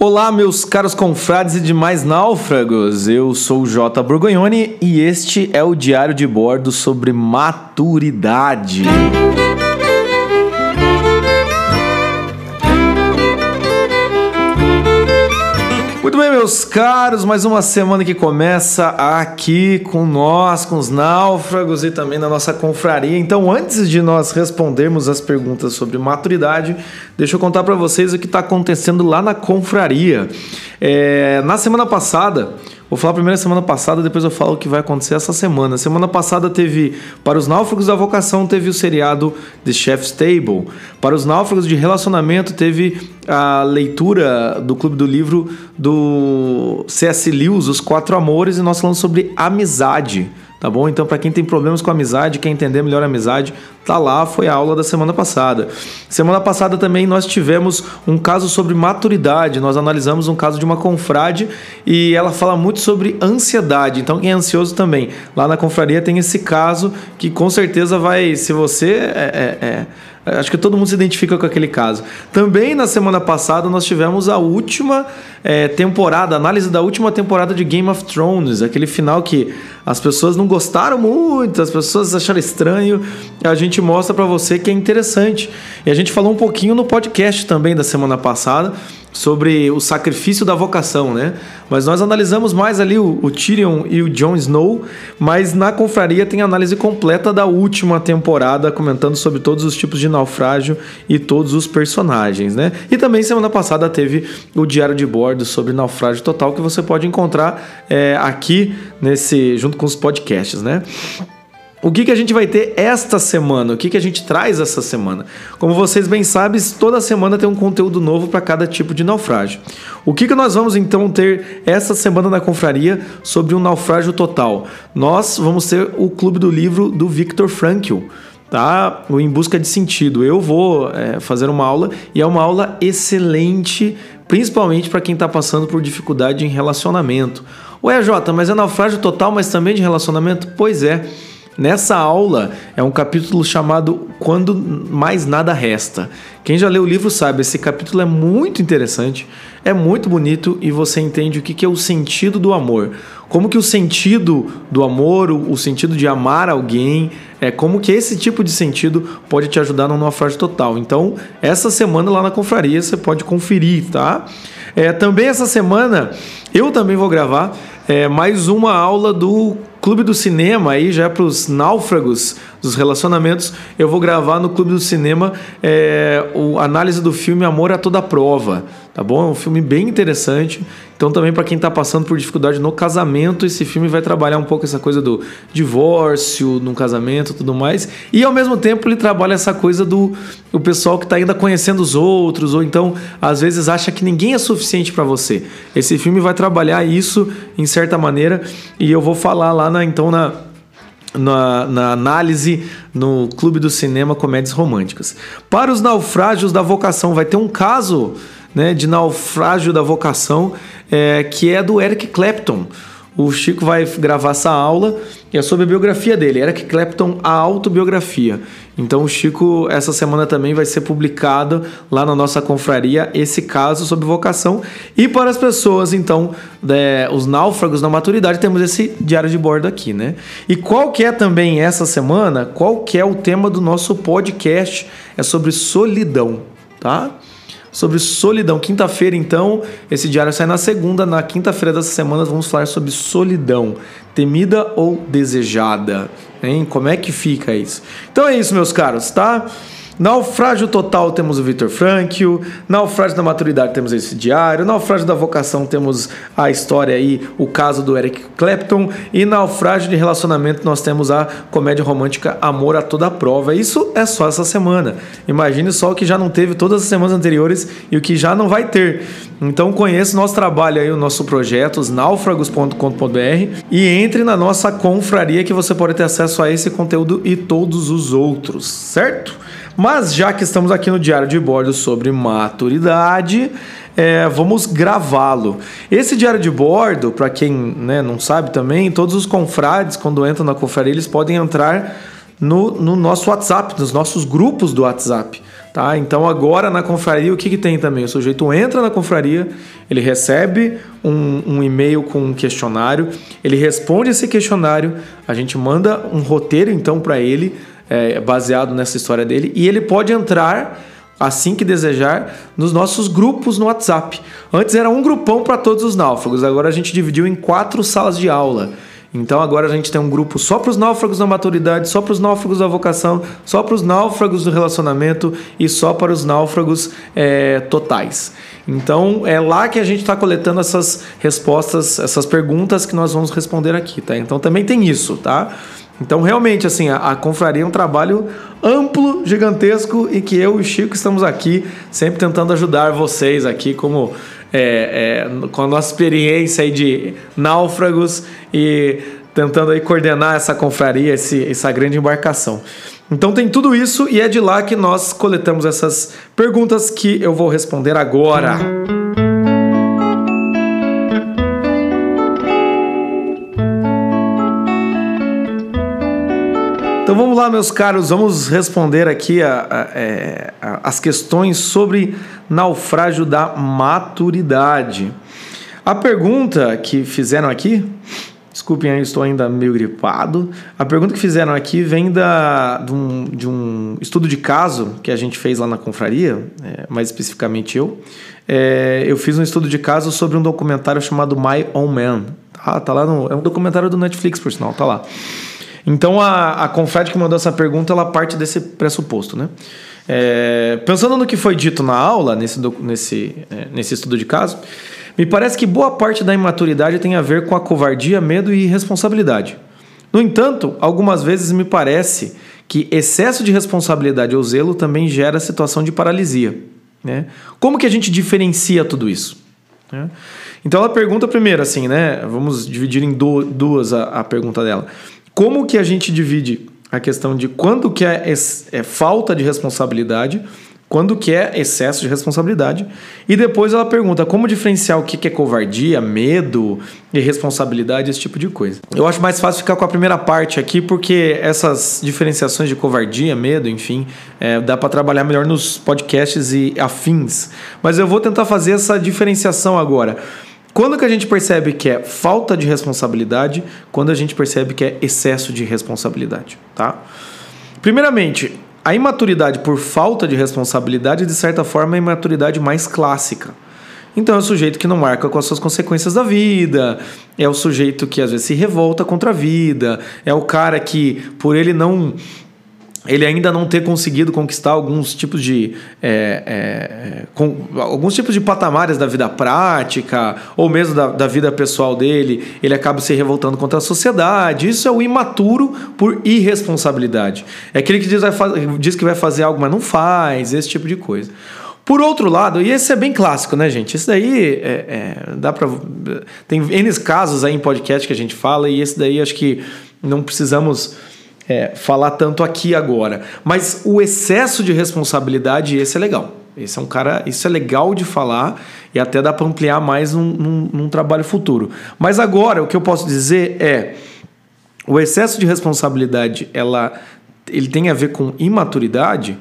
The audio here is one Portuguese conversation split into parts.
Olá, meus caros confrades e demais náufragos. Eu sou o J. Borgognoni e este é o Diário de Bordo sobre maturidade. Muito bem, meus caros, mais uma semana que começa aqui com nós, com os náufragos e também na nossa confraria. Então, antes de nós respondermos as perguntas sobre maturidade, deixa eu contar para vocês o que está acontecendo lá na confraria. É, na semana passada, Vou falar primeiro a semana passada, depois eu falo o que vai acontecer essa semana. Semana passada teve, para os náufragos da vocação, teve o seriado The Chef's Table. Para os náufragos de relacionamento, teve a leitura do Clube do Livro do C.S. Lewis, Os Quatro Amores, e nós falamos sobre amizade tá bom? Então, para quem tem problemas com amizade, quer entender melhor a amizade, tá lá, foi a aula da semana passada. Semana passada também nós tivemos um caso sobre maturidade, nós analisamos um caso de uma confrade e ela fala muito sobre ansiedade. Então, quem é ansioso também, lá na confraria tem esse caso que com certeza vai, se você é, é, é Acho que todo mundo se identifica com aquele caso. Também na semana passada nós tivemos a última é, temporada, análise da última temporada de Game of Thrones, aquele final que as pessoas não gostaram muito, as pessoas acharam estranho. A gente mostra para você que é interessante. E a gente falou um pouquinho no podcast também da semana passada sobre o sacrifício da vocação, né? Mas nós analisamos mais ali o, o, Tyrion e o Jon Snow, mas na confraria tem análise completa da última temporada, comentando sobre todos os tipos de naufrágio e todos os personagens, né? E também semana passada teve o diário de bordo sobre naufrágio total que você pode encontrar é, aqui nesse junto com os podcasts, né? O que, que a gente vai ter esta semana? O que, que a gente traz essa semana? Como vocês bem sabem, toda semana tem um conteúdo novo para cada tipo de naufrágio. O que, que nós vamos então ter essa semana na confraria sobre um naufrágio total? Nós vamos ter o clube do livro do Viktor Frankl tá? O Em Busca de Sentido. Eu vou é, fazer uma aula e é uma aula excelente, principalmente para quem está passando por dificuldade em relacionamento. Ué, Jota, mas é naufrágio total, mas também de relacionamento? Pois é. Nessa aula é um capítulo chamado Quando Mais Nada Resta. Quem já leu o livro sabe, esse capítulo é muito interessante, é muito bonito e você entende o que é o sentido do amor. Como que o sentido do amor, o sentido de amar alguém, é como que esse tipo de sentido pode te ajudar no naufrágio total. Então, essa semana lá na confraria você pode conferir, tá? É, também essa semana eu também vou gravar é, mais uma aula do Clube do Cinema, aí já é para os náufragos dos relacionamentos, eu vou gravar no Clube do Cinema é, o análise do filme Amor a Toda Prova, tá bom? É um filme bem interessante. Então também para quem está passando por dificuldade no casamento, esse filme vai trabalhar um pouco essa coisa do divórcio, no casamento, tudo mais. E ao mesmo tempo ele trabalha essa coisa do o pessoal que está ainda conhecendo os outros ou então às vezes acha que ninguém é suficiente para você. Esse filme vai trabalhar isso em certa maneira e eu vou falar lá na então na na, na, análise no Clube do Cinema Comédias Românticas. Para os naufrágios da vocação, vai ter um caso né, de naufrágio da vocação é, que é do Eric Clapton. O Chico vai gravar essa aula e é sobre a biografia dele, Eric Clapton, a autobiografia. Então o Chico, essa semana também vai ser publicado lá na nossa confraria esse caso sobre vocação. E para as pessoas, então, é, os náufragos na maturidade, temos esse diário de bordo aqui, né? E qual que é também essa semana, qual que é o tema do nosso podcast? É sobre solidão, tá? Sobre solidão. Quinta-feira, então, esse diário sai na segunda. Na quinta-feira dessa semana, vamos falar sobre solidão. Temida ou desejada? Hein? Como é que fica isso? Então é isso, meus caros, tá? Naufrágio total temos o Victor Frankl, naufrágio da maturidade temos esse diário, naufrágio da vocação temos a história aí, o caso do Eric Clapton e naufrágio de relacionamento nós temos a comédia romântica Amor a toda prova. Isso é só essa semana. Imagine só o que já não teve todas as semanas anteriores e o que já não vai ter. Então conheça o nosso trabalho aí, o nosso projeto, os náufragos.com.br e entre na nossa confraria que você pode ter acesso a esse conteúdo e todos os outros, certo? Mas já que estamos aqui no diário de bordo sobre maturidade, é, vamos gravá-lo. Esse diário de bordo, para quem né, não sabe também, todos os confrades, quando entram na confraria, eles podem entrar no, no nosso WhatsApp, nos nossos grupos do WhatsApp. Tá? Então agora na confraria o que, que tem também? O sujeito entra na confraria, ele recebe um, um e-mail com um questionário, ele responde esse questionário, a gente manda um roteiro então para ele, é, baseado nessa história dele, e ele pode entrar assim que desejar, nos nossos grupos no WhatsApp. Antes era um grupão para todos os náufragos, agora a gente dividiu em quatro salas de aula. Então agora a gente tem um grupo só para os náufragos da maturidade, só para os náufragos da vocação, só para os náufragos do relacionamento e só para os náufragos é, totais. Então é lá que a gente está coletando essas respostas, essas perguntas que nós vamos responder aqui, tá? Então também tem isso, tá? Então realmente assim a, a confraria é um trabalho amplo, gigantesco e que eu e o Chico estamos aqui sempre tentando ajudar vocês aqui como é, é, com a nossa experiência aí de náufragos e tentando aí coordenar essa confraria, esse, essa grande embarcação. Então tem tudo isso e é de lá que nós coletamos essas perguntas que eu vou responder agora. Então vamos lá, meus caros, vamos responder aqui a, a, é, a, as questões sobre naufrágio da maturidade. A pergunta que fizeram aqui, desculpem aí, estou ainda meio gripado. A pergunta que fizeram aqui vem da, de, um, de um estudo de caso que a gente fez lá na confraria, é, mais especificamente eu. É, eu fiz um estudo de caso sobre um documentário chamado My Own Man. Tá, tá lá no, é um documentário do Netflix, por sinal, tá lá. Então a, a Confed que mandou essa pergunta, ela parte desse pressuposto, né? É, pensando no que foi dito na aula, nesse, nesse, é, nesse estudo de caso, me parece que boa parte da imaturidade tem a ver com a covardia, medo e irresponsabilidade. No entanto, algumas vezes me parece que excesso de responsabilidade ou zelo também gera situação de paralisia. Né? Como que a gente diferencia tudo isso? Né? Então ela pergunta primeiro assim, né? Vamos dividir em duas a, a pergunta dela como que a gente divide a questão de quando que é, é falta de responsabilidade, quando que é excesso de responsabilidade. E depois ela pergunta como diferenciar o que é covardia, medo, irresponsabilidade, esse tipo de coisa. Eu acho mais fácil ficar com a primeira parte aqui, porque essas diferenciações de covardia, medo, enfim, é, dá para trabalhar melhor nos podcasts e afins. Mas eu vou tentar fazer essa diferenciação agora. Quando que a gente percebe que é falta de responsabilidade? Quando a gente percebe que é excesso de responsabilidade, tá? Primeiramente, a imaturidade por falta de responsabilidade, de certa forma, é a imaturidade mais clássica. Então é o sujeito que não marca com as suas consequências da vida, é o sujeito que às vezes se revolta contra a vida, é o cara que, por ele não ele ainda não ter conseguido conquistar alguns tipos de é, é, com, alguns tipos de patamares da vida prática ou mesmo da, da, vida pessoal dele, ele acaba se revoltando contra a sociedade. Isso é o imaturo por irresponsabilidade. É aquele que diz, diz que vai fazer algo, mas não faz, esse tipo de coisa. Por outro lado, e esse é bem clássico, né, gente? Isso daí é, é, dá para tem N casos aí em podcast que a gente fala e esse daí acho que não precisamos é, falar tanto aqui agora. Mas o excesso de responsabilidade, esse é legal. Esse é um cara, isso é legal de falar e até dá para ampliar mais num, num, num trabalho futuro. Mas agora o que eu posso dizer é o excesso de responsabilidade, ela, ele tem a ver com imaturidade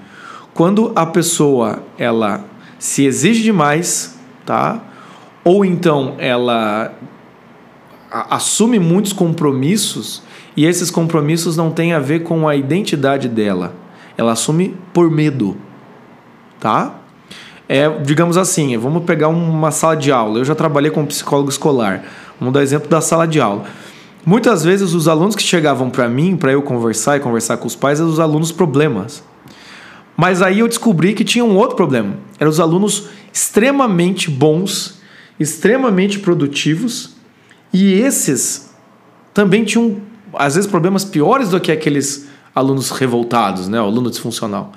quando a pessoa ela se exige demais, tá? Ou então ela assume muitos compromissos e esses compromissos não têm a ver com a identidade dela. Ela assume por medo. Tá? É, digamos assim, vamos pegar uma sala de aula. Eu já trabalhei com psicólogo escolar. Vamos dar exemplo da sala de aula. Muitas vezes os alunos que chegavam para mim, para eu conversar e conversar com os pais, eram os alunos problemas. Mas aí eu descobri que tinha um outro problema. Eram os alunos extremamente bons, extremamente produtivos, e esses também tinham às vezes, problemas piores do que aqueles alunos revoltados, né? O aluno disfuncional.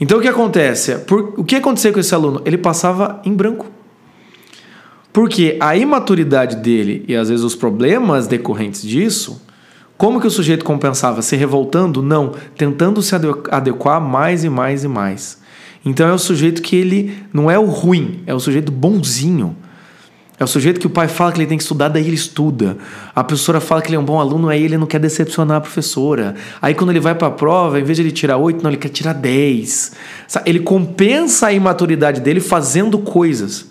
Então, o que acontece? Por, o que aconteceu com esse aluno? Ele passava em branco. Porque a imaturidade dele e às vezes os problemas decorrentes disso, como que o sujeito compensava? Se revoltando? Não, tentando se adequar mais e mais e mais. Então é o sujeito que ele não é o ruim, é o sujeito bonzinho. É o sujeito que o pai fala que ele tem que estudar, daí ele estuda. A professora fala que ele é um bom aluno, aí ele não quer decepcionar a professora. Aí quando ele vai para a prova, em vez de ele tirar 8, não, ele quer tirar 10. Ele compensa a imaturidade dele fazendo coisas.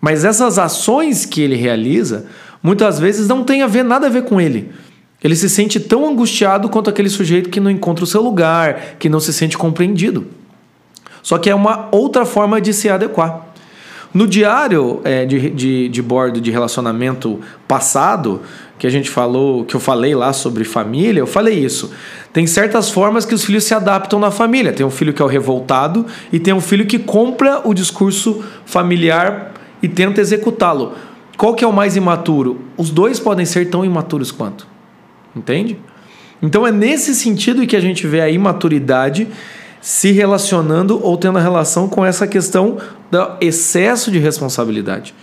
Mas essas ações que ele realiza, muitas vezes não tem a ver nada a ver com ele. Ele se sente tão angustiado quanto aquele sujeito que não encontra o seu lugar, que não se sente compreendido. Só que é uma outra forma de se adequar. No diário é, de, de, de bordo de relacionamento passado, que a gente falou, que eu falei lá sobre família, eu falei isso. Tem certas formas que os filhos se adaptam na família. Tem um filho que é o revoltado e tem um filho que compra o discurso familiar e tenta executá-lo. Qual que é o mais imaturo? Os dois podem ser tão imaturos quanto. Entende? Então é nesse sentido que a gente vê a imaturidade se relacionando ou tendo relação com essa questão do excesso de responsabilidade.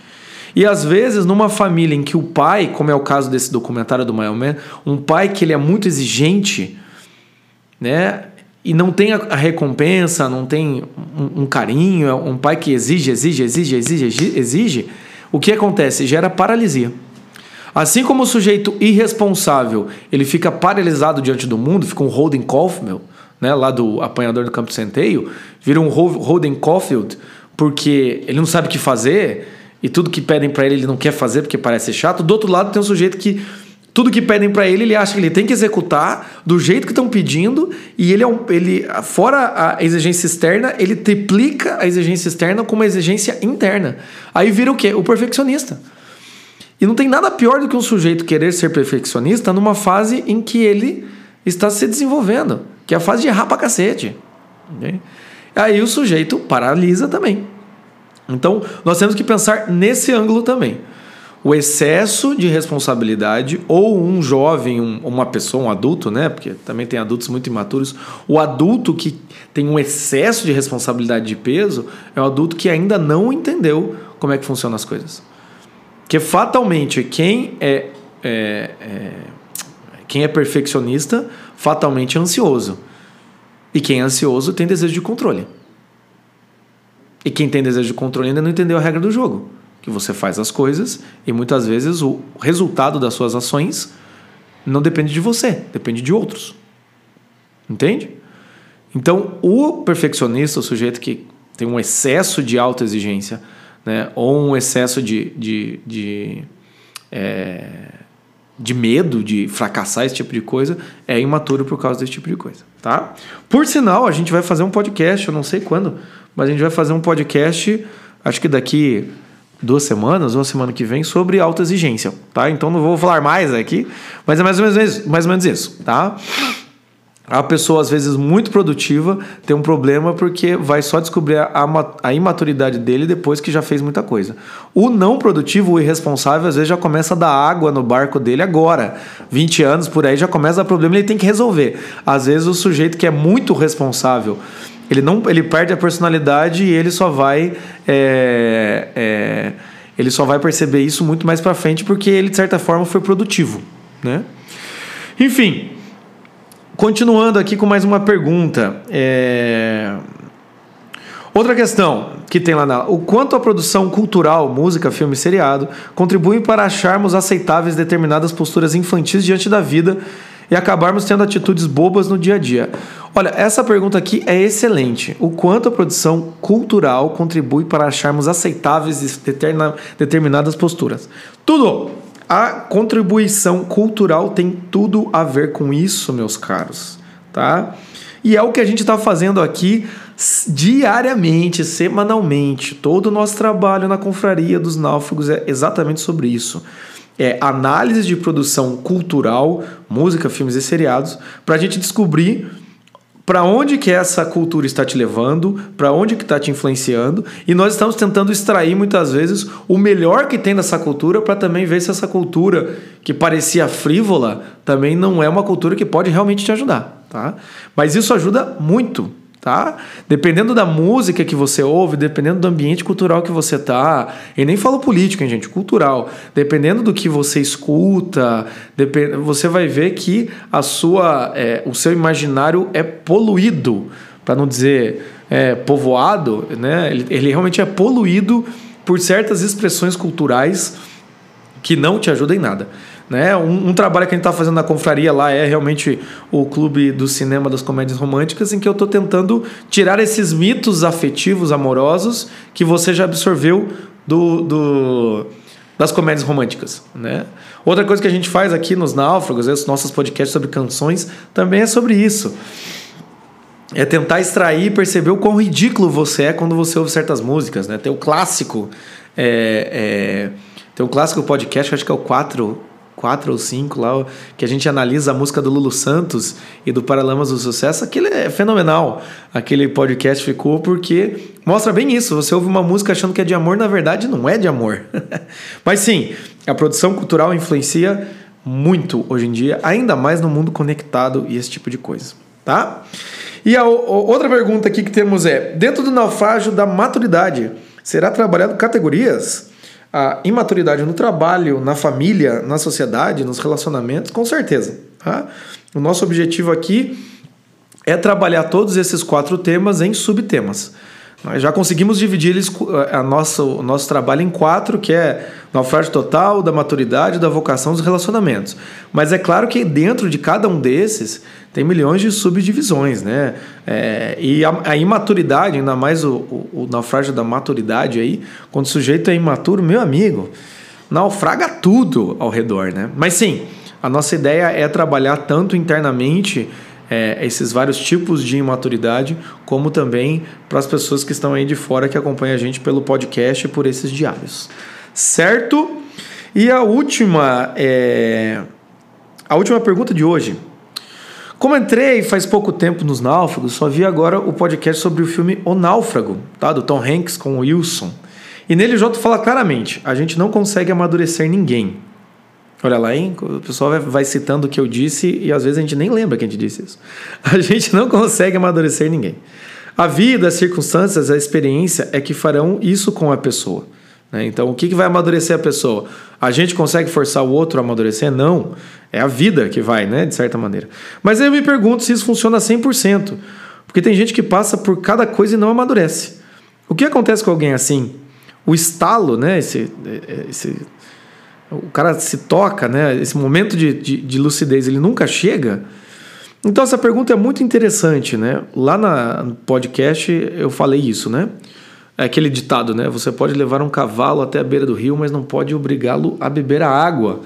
E às vezes, numa família em que o pai, como é o caso desse documentário do Mailman, um pai que ele é muito exigente, né? E não tem a recompensa, não tem um, um carinho, é um pai que exige, exige, exige, exige, exige, o que acontece? Gera paralisia. Assim como o sujeito irresponsável, ele fica paralisado diante do mundo, fica um Holden Caulfield, né, lá do apanhador do campo de centeio, vira um Holden Caulfield porque ele não sabe o que fazer e tudo que pedem para ele ele não quer fazer porque parece chato. Do outro lado tem um sujeito que tudo que pedem para ele ele acha que ele tem que executar do jeito que estão pedindo e ele é um, ele fora a exigência externa ele triplica a exigência externa com uma exigência interna. Aí vira o quê? O perfeccionista. E não tem nada pior do que um sujeito querer ser perfeccionista numa fase em que ele está se desenvolvendo que é a fase de errar pra cacete. Okay? Aí o sujeito paralisa também. Então, nós temos que pensar nesse ângulo também. O excesso de responsabilidade, ou um jovem, um, uma pessoa, um adulto, né? Porque também tem adultos muito imaturos. O adulto que tem um excesso de responsabilidade de peso é o adulto que ainda não entendeu como é que funcionam as coisas. Porque fatalmente quem é, é, é quem é perfeccionista fatalmente ansioso. E quem é ansioso tem desejo de controle. E quem tem desejo de controle ainda não entendeu a regra do jogo. Que você faz as coisas e muitas vezes o resultado das suas ações não depende de você, depende de outros. Entende? Então, o perfeccionista, o sujeito que tem um excesso de autoexigência, né, ou um excesso de, de, de é, de medo de fracassar esse tipo de coisa é imaturo por causa desse tipo de coisa, tá? Por sinal, a gente vai fazer um podcast, eu não sei quando, mas a gente vai fazer um podcast, acho que daqui duas semanas ou semana que vem sobre autoexigência, tá? Então não vou falar mais aqui, mas é mais ou menos, mais ou menos isso, tá? A pessoa, às vezes, muito produtiva, tem um problema porque vai só descobrir a, a imaturidade dele depois que já fez muita coisa. O não produtivo, o irresponsável, às vezes já começa a dar água no barco dele agora. 20 anos por aí já começa a problema ele tem que resolver. Às vezes, o sujeito que é muito responsável, ele, não, ele perde a personalidade e ele só vai. É, é, ele só vai perceber isso muito mais para frente porque ele, de certa forma, foi produtivo. Né? Enfim. Continuando aqui com mais uma pergunta. É... Outra questão que tem lá na. O quanto a produção cultural, música, filme seriado, contribui para acharmos aceitáveis determinadas posturas infantis diante da vida e acabarmos tendo atitudes bobas no dia a dia? Olha, essa pergunta aqui é excelente. O quanto a produção cultural contribui para acharmos aceitáveis determinadas posturas? Tudo! A contribuição cultural tem tudo a ver com isso, meus caros, tá? E é o que a gente está fazendo aqui diariamente, semanalmente. Todo o nosso trabalho na confraria dos náufragos é exatamente sobre isso. É análise de produção cultural, música, filmes e seriados, para a gente descobrir para onde que essa cultura está te levando, para onde que está te influenciando, e nós estamos tentando extrair muitas vezes o melhor que tem nessa cultura para também ver se essa cultura que parecia frívola também não é uma cultura que pode realmente te ajudar, tá? Mas isso ajuda muito tá? Dependendo da música que você ouve, dependendo do ambiente cultural que você tá, e nem falo político, hein, gente, cultural. Dependendo do que você escuta, você vai ver que a sua, é, o seu imaginário é poluído, para não dizer é, povoado, né? Ele, ele realmente é poluído por certas expressões culturais que não te ajudam em nada. Né? Um, um, trabalho que a gente está fazendo na confraria lá é realmente o clube do cinema das comédias românticas, em que eu estou tentando tirar esses mitos afetivos, amorosos, que você já absorveu do, do das comédias românticas. Né? Outra coisa que a gente faz aqui nos Náufragos, os nossos podcasts sobre canções, também é sobre isso. É tentar extrair e perceber o quão ridículo você é quando você ouve certas músicas. Né? Tem o clássico. É, é, tem o clássico podcast, acho que é o 4 quatro ou cinco lá, que a gente analisa a música do Lulu Santos e do Paralamas do Sucesso, aquele é fenomenal. Aquele podcast ficou porque mostra bem isso. Você ouve uma música achando que é de amor, na verdade não é de amor. Mas sim, a produção cultural influencia muito hoje em dia, ainda mais no mundo conectado e esse tipo de coisa, tá? E a, outra pergunta aqui que temos é: dentro do naufrágio da maturidade, será trabalhado categorias? A imaturidade no trabalho, na família, na sociedade, nos relacionamentos, com certeza. Tá? O nosso objetivo aqui é trabalhar todos esses quatro temas em subtemas. Nós já conseguimos dividir eles, eh, a nossa, o nosso trabalho em quatro, que é naufrágio total, da maturidade, da vocação dos relacionamentos. Mas é claro que dentro de cada um desses tem milhões de subdivisões, né? É, e a, a, imaturidade, ainda mais o, o, o, naufrágio da maturidade aí, quando o sujeito é imaturo, meu amigo, naufraga tudo ao redor, né? Mas sim, a nossa ideia é trabalhar tanto internamente é, esses vários tipos de imaturidade, como também para as pessoas que estão aí de fora que acompanham a gente pelo podcast e por esses diários. Certo? E a última, é... a última pergunta de hoje. Como entrei faz pouco tempo nos Náufragos, só vi agora o podcast sobre o filme O Náufrago, tá? do Tom Hanks com o Wilson. E nele o Joto fala claramente: a gente não consegue amadurecer ninguém. Olha lá, hein? O pessoal vai, citando o que eu disse e às vezes a gente nem lembra que a gente disse isso. A gente não consegue amadurecer ninguém. A vida, as circunstâncias, a experiência é que farão isso com a pessoa. Né? Então, o que, que vai amadurecer a pessoa? A gente consegue forçar o outro a amadurecer? Não. É a vida que vai, né? De certa maneira. Mas eu me pergunto se isso funciona 100%. Porque tem gente que passa por cada coisa e não amadurece. O que acontece com alguém assim? O estalo, né? Esse, esse o cara se toca, né? Esse momento de, de, de, lucidez, ele nunca chega. Então essa pergunta é muito interessante, né? Lá na, no podcast eu falei isso, né? É aquele ditado, né? Você pode levar um cavalo até a beira do rio, mas não pode obrigá-lo a beber a água.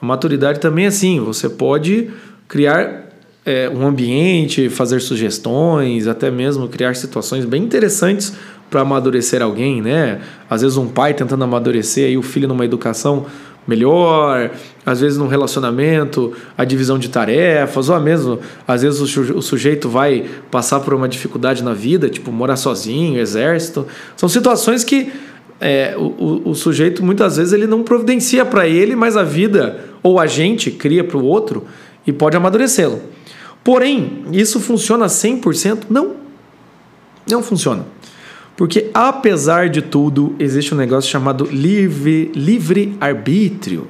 A maturidade também é assim. Você pode criar é, um ambiente, fazer sugestões, até mesmo criar situações bem interessantes para amadurecer alguém, né? Às vezes um pai tentando amadurecer aí o filho numa educação melhor, às vezes num relacionamento, a divisão de tarefas, ou mesmo, às vezes o sujeito vai passar por uma dificuldade na vida, tipo morar sozinho, exército. São situações que é, o, o, sujeito muitas vezes ele não providencia para ele, mas a vida ou a gente cria para o outro e pode amadurecê-lo. Porém, isso funciona 100%? Não. Não funciona. Porque, apesar de tudo, existe um negócio chamado livre, livre arbítrio.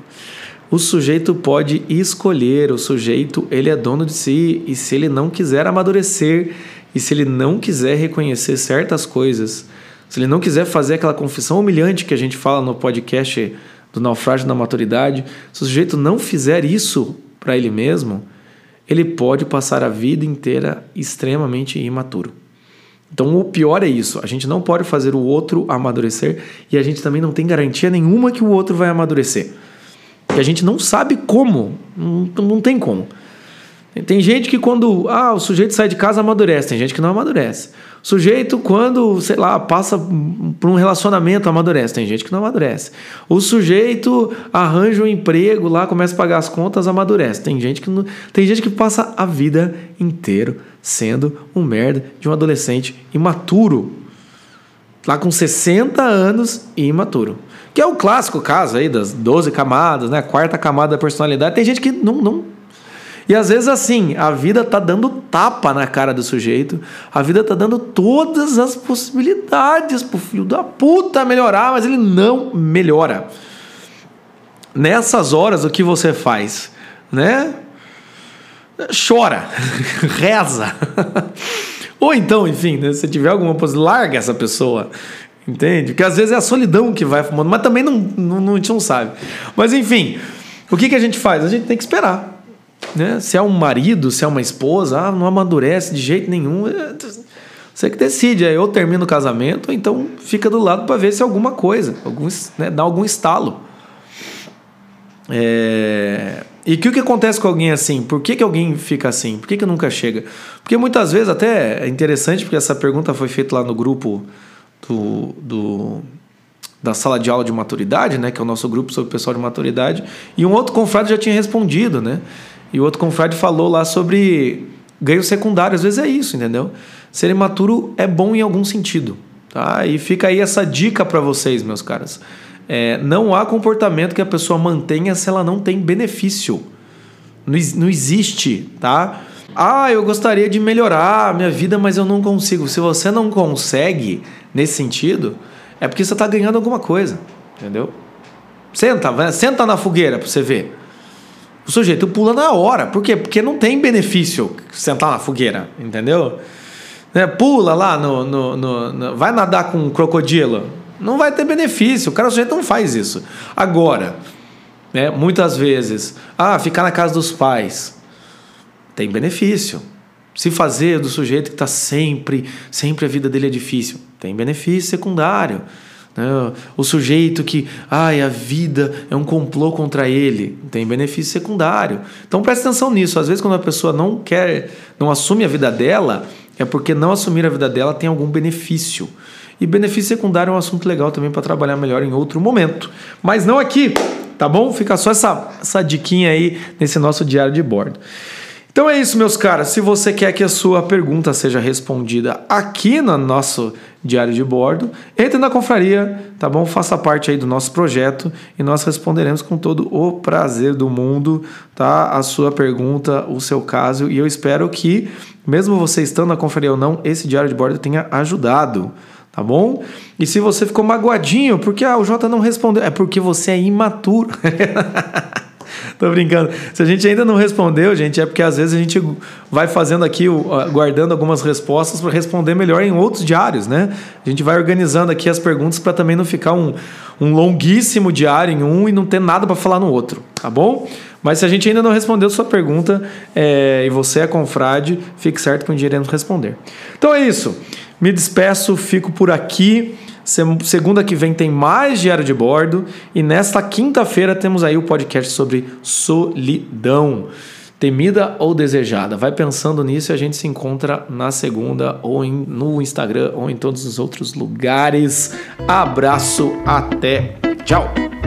O sujeito pode escolher, o sujeito ele é dono de si, e se ele não quiser amadurecer, e se ele não quiser reconhecer certas coisas, se ele não quiser fazer aquela confissão humilhante que a gente fala no podcast do naufrágio da maturidade, se o sujeito não fizer isso para ele mesmo, ele pode passar a vida inteira extremamente imaturo. Então o pior é isso, a gente não pode fazer o outro amadurecer e a gente também não tem garantia nenhuma que o outro vai amadurecer. E a gente não sabe como, não, não tem como. Tem gente que quando ah, o sujeito sai de casa amadurece, tem gente que não amadurece. O sujeito quando, sei lá, passa por um relacionamento amadurece, tem gente que não amadurece. O sujeito arranja um emprego lá, começa a pagar as contas, amadurece. Tem gente que não, tem gente que passa a vida inteira sendo um merda de um adolescente imaturo. Lá com 60 anos e imaturo. Que é o clássico caso aí das 12 camadas, né? A quarta camada da personalidade. Tem gente que não, não e às vezes assim, a vida tá dando tapa na cara do sujeito, a vida tá dando todas as possibilidades pro filho da puta melhorar, mas ele não melhora. Nessas horas o que você faz, né? chora, reza. Ou então, enfim, né, se tiver alguma possibilidade, larga essa pessoa Entende? Porque às vezes é a solidão que vai fumando, mas também não, não, a gente não sabe. Mas enfim, o que, que a gente faz? A gente tem que esperar. Né? Se é um marido, se é uma esposa, ah, não amadurece de jeito nenhum. É, você que decide, aí ou termina o casamento, ou então fica do lado para ver se é alguma coisa, algum, né, dá algum estalo. É... E que o que acontece com alguém assim? Por que, que alguém fica assim? Por que, que nunca chega? Porque muitas vezes, até é interessante, porque essa pergunta foi feita lá no grupo do, do, da sala de aula de maturidade, né? Que é o nosso grupo sobre pessoal de maturidade. E um outro confrade já tinha respondido, né? E o outro confrade falou lá sobre ganho secundário. Às vezes é isso, entendeu? Ser imaturo é bom em algum sentido. Tá? E fica aí essa dica para vocês, meus caras. É, não há comportamento que a pessoa mantenha se ela não tem benefício. Não, não existe, tá? Ah, eu gostaria de melhorar a minha vida, mas eu não consigo. Se você não consegue nesse sentido, é porque você está ganhando alguma coisa, entendeu? Senta, senta na fogueira para você ver. O sujeito pula na hora. Por quê? Porque não tem benefício sentar na fogueira, entendeu? Né? Pula lá no, no, no, no, Vai nadar com um crocodilo não vai ter benefício. O cara o sujeito não faz isso. Agora, né, muitas vezes, ah, ficar na casa dos pais tem benefício. Se fazer do sujeito que está sempre, sempre a vida dele é difícil, tem benefício secundário. Né? O sujeito que, ai, a vida é um complô contra ele, tem benefício secundário. Então preste atenção nisso. Às vezes, quando a pessoa não quer, não assume a vida dela, é porque não assumir a vida dela tem algum benefício. E benefício secundário é um assunto legal também para trabalhar melhor em outro momento. Mas não aqui, tá bom? Fica só essa, essa diquinha aí nesse nosso diário de bordo. Então é isso, meus caras. Se você quer que a sua pergunta seja respondida aqui no nosso diário de bordo, entre na confraria, tá bom? Faça parte aí do nosso projeto e nós responderemos com todo o prazer do mundo, tá? A sua pergunta, o seu caso. E eu espero que, mesmo você estando na confraria ou não, esse diário de bordo tenha ajudado tá bom? E se você ficou magoadinho porque ah, o Jota não respondeu, é porque você é imaturo. Tô brincando. Se a gente ainda não respondeu, gente, é porque às vezes a gente vai fazendo aqui, guardando algumas respostas para responder melhor em outros diários, né? A gente vai organizando aqui as perguntas para também não ficar um, um longuíssimo diário em um e não ter nada para falar no outro, tá bom? Mas se a gente ainda não respondeu sua pergunta é, e você é confrade, fique certo que um dia iremos responder. Então é isso. Me despeço, fico por aqui. Segunda que vem tem mais diário de bordo e nesta quinta-feira temos aí o podcast sobre solidão. Temida ou desejada? Vai pensando nisso e a gente se encontra na segunda ou em, no Instagram ou em todos os outros lugares. Abraço, até, tchau!